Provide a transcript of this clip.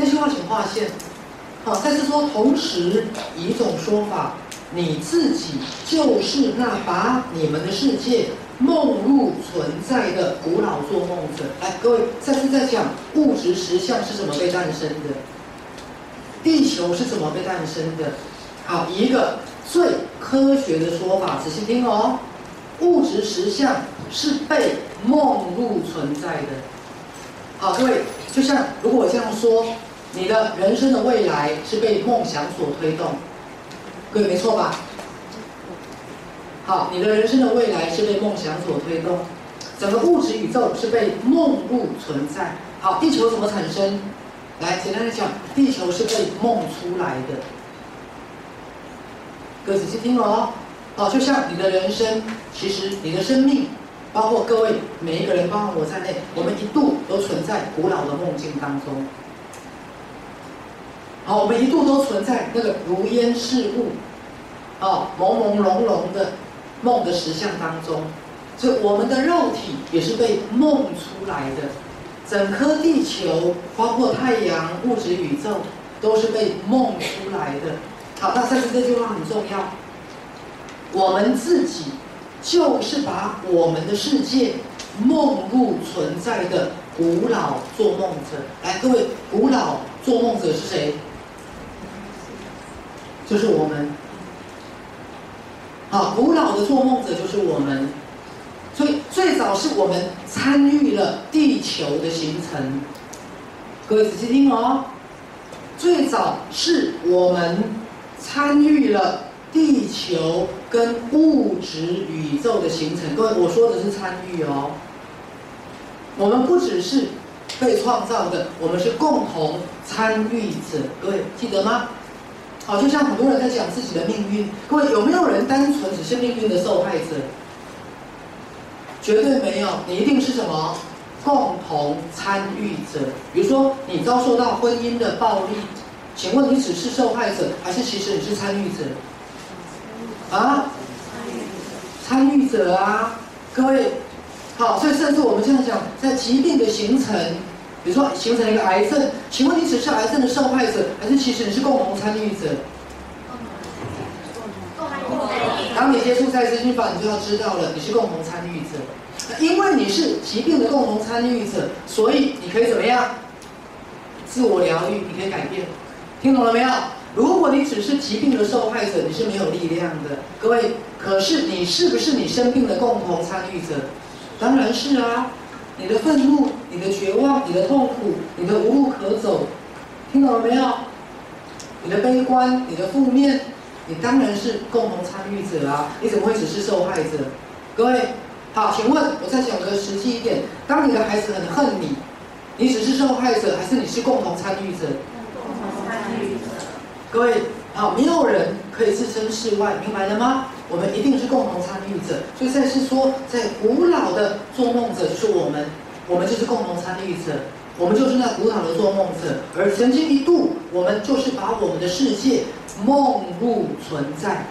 那句话请划线。好，再次说，同时一种说法，你自己就是那把你们的世界梦入存在的古老做梦者。来，各位，再次再讲物质实相是怎么被诞生的，地球是怎么被诞生的。好，一个最科学的说法，仔细听哦，物质实相是被梦入存在的。好，各位，就像如果我这样说，你的人生的未来是被梦想所推动，各位没错吧？好，你的人生的未来是被梦想所推动，整个物质宇宙是被梦入存在。好，地球怎么产生？来，简单的讲，地球是被梦出来的。各位仔细听哦，好，就像你的人生，其实你的生命。包括各位每一个人，包括我在内，我们一度都存在古老的梦境当中。好，我们一度都存在那个如烟似雾、啊朦朦胧胧的梦的实相当中。所以我们的肉体也是被梦出来的，整颗地球，包括太阳、物质宇宙，都是被梦出来的。好，那但是这句话很重要，我们自己。就是把我们的世界梦入存在的古老做梦者。来，各位，古老做梦者是谁？就是我们。好，古老的做梦者就是我们。所以最早是我们参与了地球的形成。各位仔细听哦，最早是我们参与了。地球跟物质宇宙的形成，各位，我说的是参与哦。我们不只是被创造的，我们是共同参与者。各位记得吗？好，就像很多人在讲自己的命运，各位有没有人单纯只是命运的受害者？绝对没有，你一定是什么共同参与者。比如说，你遭受到婚姻的暴力，请问你只是受害者，还是其实你是参与者？啊，参与者啊，各位，好，所以甚至我们这样讲，在疾病的形成，比如说形成一个癌症，请问你只是癌症的受害者，还是其实你是共同参与者？当你接触赛斯心法，你就要知道了，你是共同参与者，因为你是疾病的共同参与者，所以你可以怎么样？自我疗愈，你可以改变，听懂了没有？如果你只是疾病的受害者，你是没有力量的，各位。可是你是不是你生病的共同参与者？当然是啊。你的愤怒、你的绝望、你的痛苦、你的无路可走，听懂了没有？你的悲观、你的负面，你当然是共同参与者啊！你怎么会只是受害者？各位，好，请问我再讲个实际一点：当你的孩子很恨你，你只是受害者，还是你是共同参与者？共同参与者。各位，好，没有人可以置身事外，明白了吗？我们一定是共同参与者。所以才是说，在古老的做梦者就是我们，我们就是共同参与者，我们就是那古老的做梦者。而曾经一度，我们就是把我们的世界梦入存在。